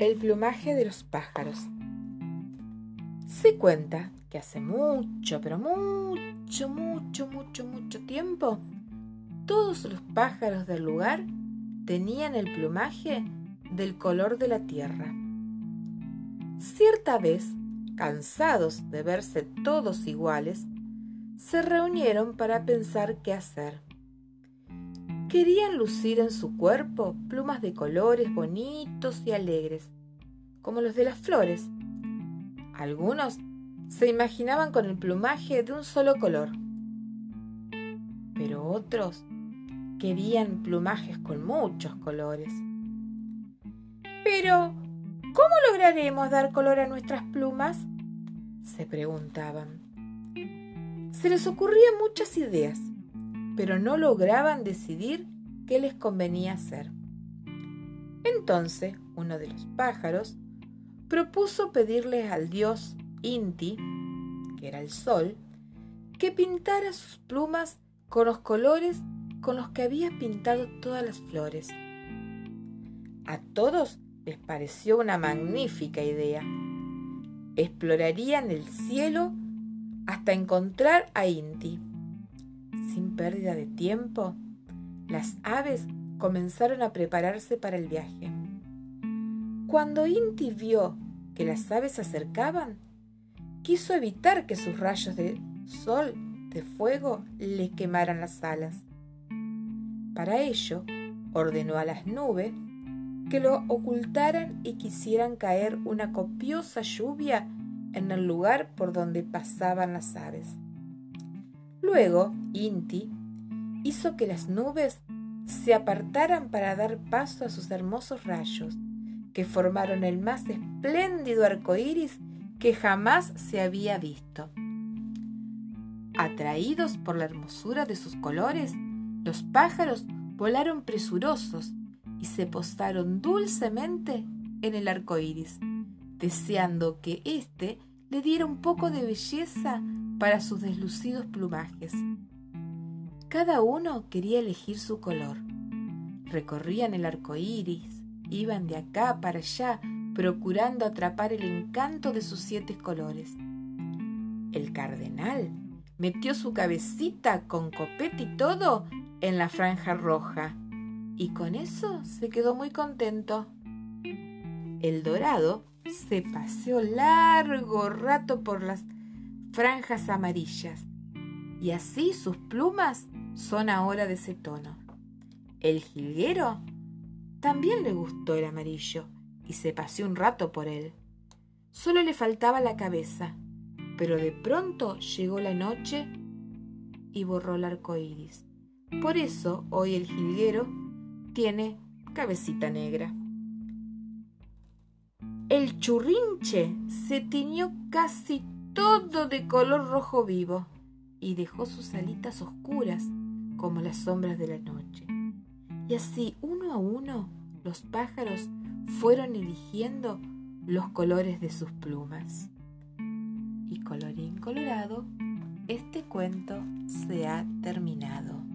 El plumaje de los pájaros. Se cuenta que hace mucho, pero mucho, mucho, mucho, mucho tiempo, todos los pájaros del lugar tenían el plumaje del color de la tierra. Cierta vez, cansados de verse todos iguales, se reunieron para pensar qué hacer. Querían lucir en su cuerpo plumas de colores bonitos y alegres, como los de las flores. Algunos se imaginaban con el plumaje de un solo color, pero otros querían plumajes con muchos colores. Pero, ¿cómo lograremos dar color a nuestras plumas? se preguntaban. Se les ocurrían muchas ideas pero no lograban decidir qué les convenía hacer. Entonces uno de los pájaros propuso pedirle al dios Inti, que era el sol, que pintara sus plumas con los colores con los que había pintado todas las flores. A todos les pareció una magnífica idea. Explorarían el cielo hasta encontrar a Inti sin pérdida de tiempo, las aves comenzaron a prepararse para el viaje. Cuando Inti vio que las aves se acercaban, quiso evitar que sus rayos de sol, de fuego, le quemaran las alas. Para ello, ordenó a las nubes que lo ocultaran y quisieran caer una copiosa lluvia en el lugar por donde pasaban las aves. Luego, Inti hizo que las nubes se apartaran para dar paso a sus hermosos rayos, que formaron el más espléndido arco iris que jamás se había visto. Atraídos por la hermosura de sus colores, los pájaros volaron presurosos y se posaron dulcemente en el arco iris, deseando que éste le diera un poco de belleza para sus deslucidos plumajes. Cada uno quería elegir su color. Recorrían el arco iris, iban de acá para allá, procurando atrapar el encanto de sus siete colores. El cardenal metió su cabecita con copete y todo en la franja roja, y con eso se quedó muy contento. El dorado se paseó largo rato por las franjas amarillas, y así sus plumas son ahora de ese tono. El jilguero también le gustó el amarillo y se paseó un rato por él. Solo le faltaba la cabeza, pero de pronto llegó la noche y borró el arco iris. Por eso hoy el jilguero tiene cabecita negra. El churrinche se tiñó casi todo de color rojo vivo y dejó sus alitas oscuras como las sombras de la noche. Y así, uno a uno, los pájaros fueron eligiendo los colores de sus plumas. Y colorín colorado, este cuento se ha terminado.